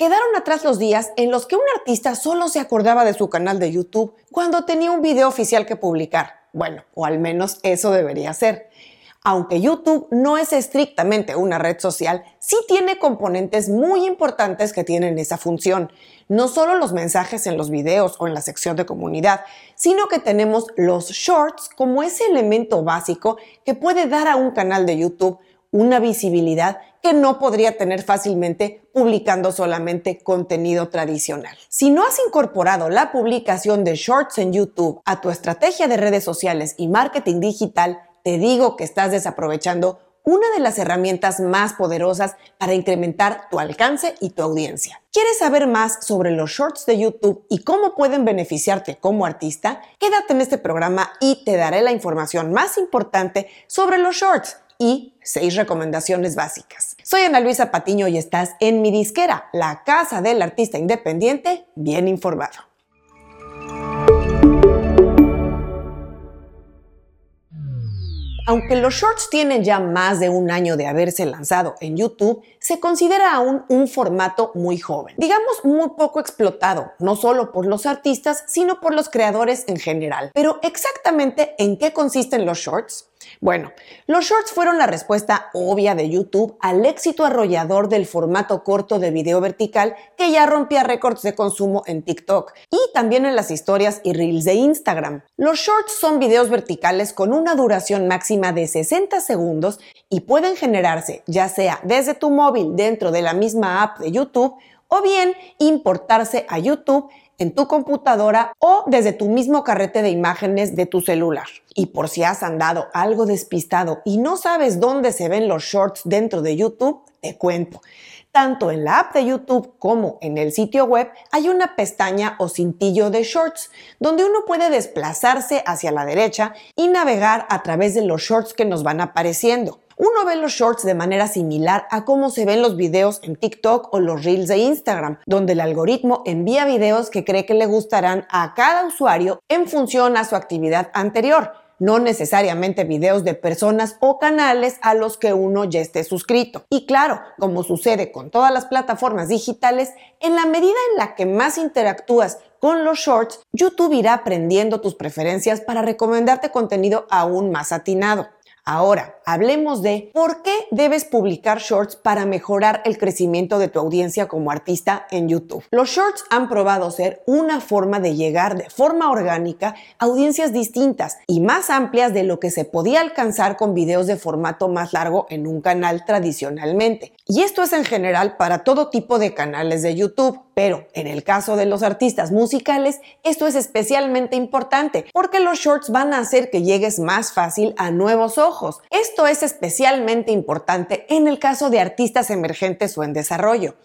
Quedaron atrás los días en los que un artista solo se acordaba de su canal de YouTube cuando tenía un video oficial que publicar. Bueno, o al menos eso debería ser. Aunque YouTube no es estrictamente una red social, sí tiene componentes muy importantes que tienen esa función. No solo los mensajes en los videos o en la sección de comunidad, sino que tenemos los shorts como ese elemento básico que puede dar a un canal de YouTube una visibilidad que no podría tener fácilmente publicando solamente contenido tradicional. Si no has incorporado la publicación de shorts en YouTube a tu estrategia de redes sociales y marketing digital, te digo que estás desaprovechando una de las herramientas más poderosas para incrementar tu alcance y tu audiencia. ¿Quieres saber más sobre los shorts de YouTube y cómo pueden beneficiarte como artista? Quédate en este programa y te daré la información más importante sobre los shorts y seis recomendaciones básicas. Soy Ana Luisa Patiño y estás en mi disquera, la casa del artista independiente bien informado. Aunque los shorts tienen ya más de un año de haberse lanzado en YouTube, se considera aún un formato muy joven, digamos muy poco explotado, no solo por los artistas, sino por los creadores en general. Pero exactamente en qué consisten los shorts? Bueno, los shorts fueron la respuesta obvia de YouTube al éxito arrollador del formato corto de video vertical que ya rompía récords de consumo en TikTok y también en las historias y reels de Instagram. Los shorts son videos verticales con una duración máxima de 60 segundos y pueden generarse ya sea desde tu móvil dentro de la misma app de YouTube o bien importarse a YouTube en tu computadora o desde tu mismo carrete de imágenes de tu celular. Y por si has andado algo despistado y no sabes dónde se ven los shorts dentro de YouTube, te cuento. Tanto en la app de YouTube como en el sitio web hay una pestaña o cintillo de shorts donde uno puede desplazarse hacia la derecha y navegar a través de los shorts que nos van apareciendo uno ve los shorts de manera similar a cómo se ven los videos en TikTok o los reels de Instagram, donde el algoritmo envía videos que cree que le gustarán a cada usuario en función a su actividad anterior no necesariamente videos de personas o canales a los que uno ya esté suscrito. Y claro, como sucede con todas las plataformas digitales, en la medida en la que más interactúas con los shorts, YouTube irá aprendiendo tus preferencias para recomendarte contenido aún más atinado. Ahora, hablemos de por qué debes publicar shorts para mejorar el crecimiento de tu audiencia como artista en YouTube. Los shorts han probado ser una forma de llegar de forma orgánica a audiencias distintas y más amplias de lo que se podía alcanzar con videos de formato más largo en un canal tradicionalmente. Y esto es en general para todo tipo de canales de YouTube, pero en el caso de los artistas musicales, esto es especialmente importante porque los shorts van a hacer que llegues más fácil a nuevos ojos. Esto es especialmente importante en el caso de artistas emergentes o en desarrollo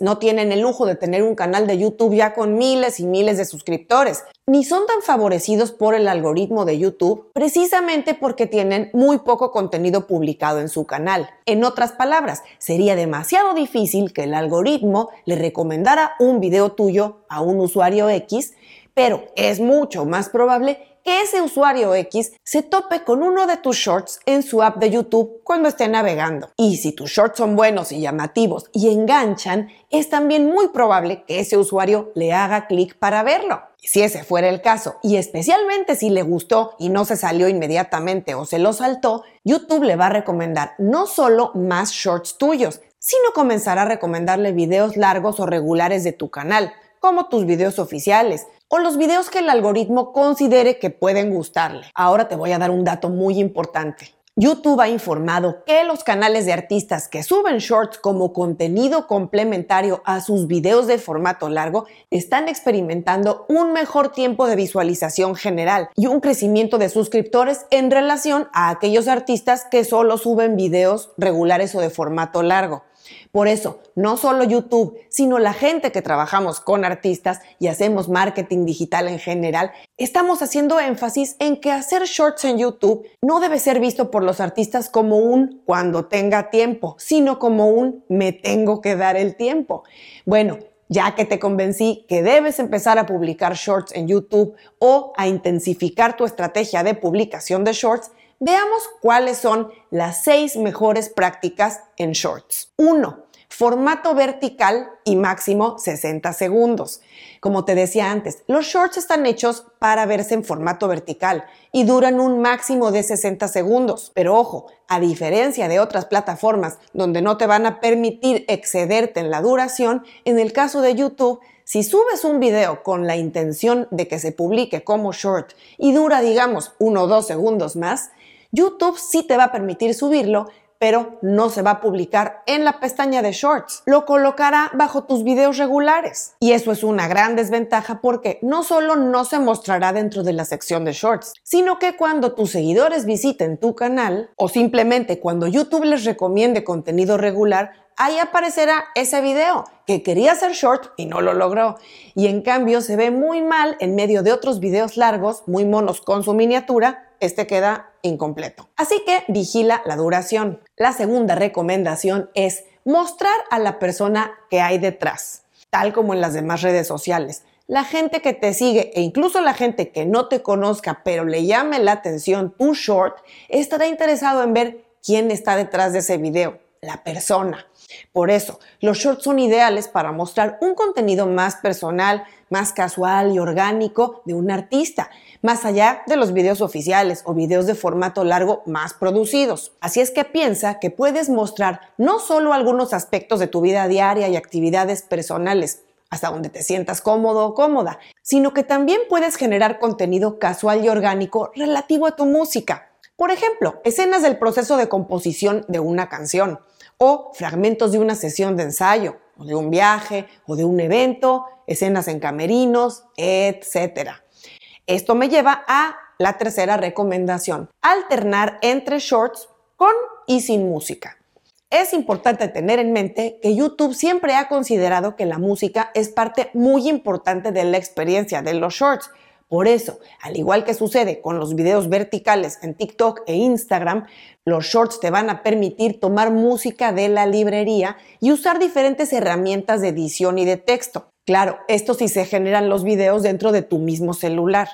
no tienen el lujo de tener un canal de YouTube ya con miles y miles de suscriptores, ni son tan favorecidos por el algoritmo de YouTube precisamente porque tienen muy poco contenido publicado en su canal. En otras palabras, sería demasiado difícil que el algoritmo le recomendara un video tuyo a un usuario X, pero es mucho más probable que ese usuario X se tope con uno de tus shorts en su app de YouTube cuando esté navegando. Y si tus shorts son buenos y llamativos y enganchan, es también muy probable que ese usuario le haga clic para verlo. Si ese fuera el caso, y especialmente si le gustó y no se salió inmediatamente o se lo saltó, YouTube le va a recomendar no solo más shorts tuyos, sino comenzará a recomendarle videos largos o regulares de tu canal, como tus videos oficiales, o los videos que el algoritmo considere que pueden gustarle. Ahora te voy a dar un dato muy importante. YouTube ha informado que los canales de artistas que suben shorts como contenido complementario a sus videos de formato largo están experimentando un mejor tiempo de visualización general y un crecimiento de suscriptores en relación a aquellos artistas que solo suben videos regulares o de formato largo. Por eso, no solo YouTube, sino la gente que trabajamos con artistas y hacemos marketing digital en general, estamos haciendo énfasis en que hacer shorts en YouTube no debe ser visto por los artistas como un cuando tenga tiempo, sino como un me tengo que dar el tiempo. Bueno, ya que te convencí que debes empezar a publicar shorts en YouTube o a intensificar tu estrategia de publicación de shorts, Veamos cuáles son las seis mejores prácticas en shorts. 1. formato vertical y máximo 60 segundos. Como te decía antes, los shorts están hechos para verse en formato vertical y duran un máximo de 60 segundos. Pero ojo, a diferencia de otras plataformas donde no te van a permitir excederte en la duración, en el caso de YouTube, si subes un video con la intención de que se publique como short y dura, digamos, uno o dos segundos más, YouTube sí te va a permitir subirlo pero no se va a publicar en la pestaña de Shorts. Lo colocará bajo tus videos regulares. Y eso es una gran desventaja porque no solo no se mostrará dentro de la sección de Shorts, sino que cuando tus seguidores visiten tu canal o simplemente cuando YouTube les recomiende contenido regular, ahí aparecerá ese video que quería ser short y no lo logró. Y en cambio se ve muy mal en medio de otros videos largos, muy monos con su miniatura, este queda incompleto. Así que vigila la duración. La segunda recomendación es mostrar a la persona que hay detrás, tal como en las demás redes sociales. La gente que te sigue e incluso la gente que no te conozca pero le llame la atención tu short estará interesado en ver quién está detrás de ese video, la persona. Por eso, los shorts son ideales para mostrar un contenido más personal, más casual y orgánico de un artista, más allá de los videos oficiales o videos de formato largo más producidos. Así es que piensa que puedes mostrar no solo algunos aspectos de tu vida diaria y actividades personales, hasta donde te sientas cómodo o cómoda, sino que también puedes generar contenido casual y orgánico relativo a tu música. Por ejemplo, escenas del proceso de composición de una canción o fragmentos de una sesión de ensayo, o de un viaje, o de un evento, escenas en camerinos, etc. Esto me lleva a la tercera recomendación, alternar entre shorts con y sin música. Es importante tener en mente que YouTube siempre ha considerado que la música es parte muy importante de la experiencia de los shorts, por eso, al igual que sucede con los videos verticales en TikTok e Instagram, los shorts te van a permitir tomar música de la librería y usar diferentes herramientas de edición y de texto. Claro, esto sí se generan los videos dentro de tu mismo celular.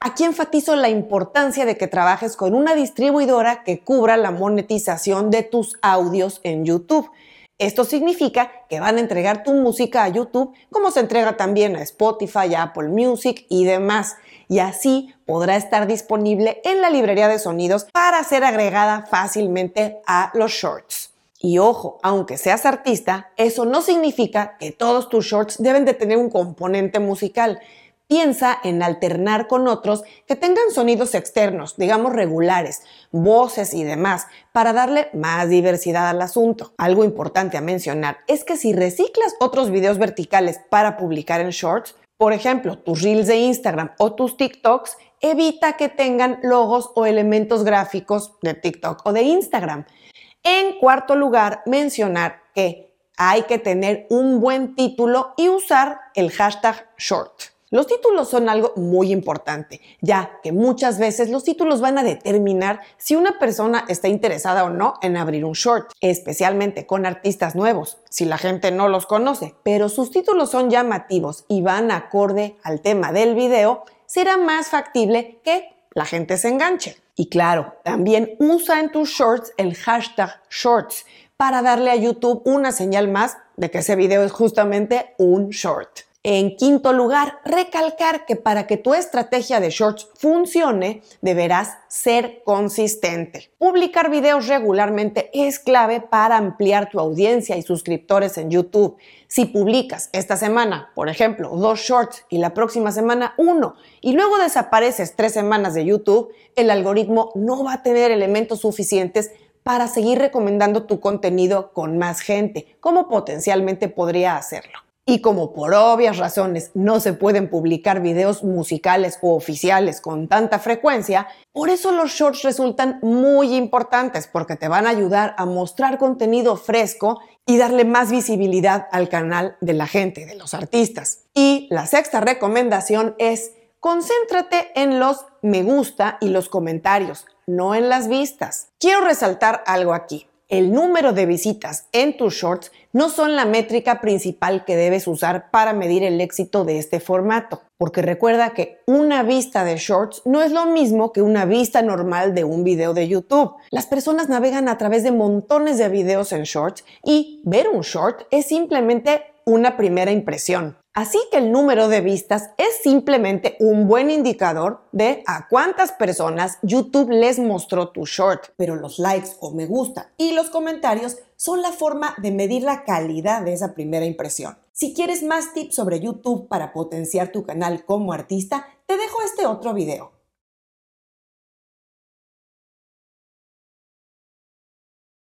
Aquí enfatizo la importancia de que trabajes con una distribuidora que cubra la monetización de tus audios en YouTube. Esto significa que van a entregar tu música a YouTube como se entrega también a Spotify, a Apple Music y demás. Y así podrá estar disponible en la librería de sonidos para ser agregada fácilmente a los shorts. Y ojo, aunque seas artista, eso no significa que todos tus shorts deben de tener un componente musical. Piensa en alternar con otros que tengan sonidos externos, digamos regulares, voces y demás, para darle más diversidad al asunto. Algo importante a mencionar es que si reciclas otros videos verticales para publicar en shorts, por ejemplo, tus reels de Instagram o tus TikToks, evita que tengan logos o elementos gráficos de TikTok o de Instagram. En cuarto lugar, mencionar que hay que tener un buen título y usar el hashtag short. Los títulos son algo muy importante, ya que muchas veces los títulos van a determinar si una persona está interesada o no en abrir un short, especialmente con artistas nuevos, si la gente no los conoce, pero sus títulos son llamativos y van acorde al tema del video, será más factible que la gente se enganche. Y claro, también usa en tus shorts el hashtag shorts para darle a YouTube una señal más de que ese video es justamente un short. En quinto lugar, recalcar que para que tu estrategia de shorts funcione, deberás ser consistente. Publicar videos regularmente es clave para ampliar tu audiencia y suscriptores en YouTube. Si publicas esta semana, por ejemplo, dos shorts y la próxima semana uno, y luego desapareces tres semanas de YouTube, el algoritmo no va a tener elementos suficientes para seguir recomendando tu contenido con más gente, como potencialmente podría hacerlo. Y como por obvias razones no se pueden publicar videos musicales o oficiales con tanta frecuencia, por eso los shorts resultan muy importantes porque te van a ayudar a mostrar contenido fresco y darle más visibilidad al canal de la gente, de los artistas. Y la sexta recomendación es concéntrate en los me gusta y los comentarios, no en las vistas. Quiero resaltar algo aquí. El número de visitas en tus shorts no son la métrica principal que debes usar para medir el éxito de este formato, porque recuerda que una vista de shorts no es lo mismo que una vista normal de un video de YouTube. Las personas navegan a través de montones de videos en shorts y ver un short es simplemente una primera impresión. Así que el número de vistas es simplemente un buen indicador de a cuántas personas YouTube les mostró tu short. Pero los likes o me gusta y los comentarios son la forma de medir la calidad de esa primera impresión. Si quieres más tips sobre YouTube para potenciar tu canal como artista, te dejo este otro video.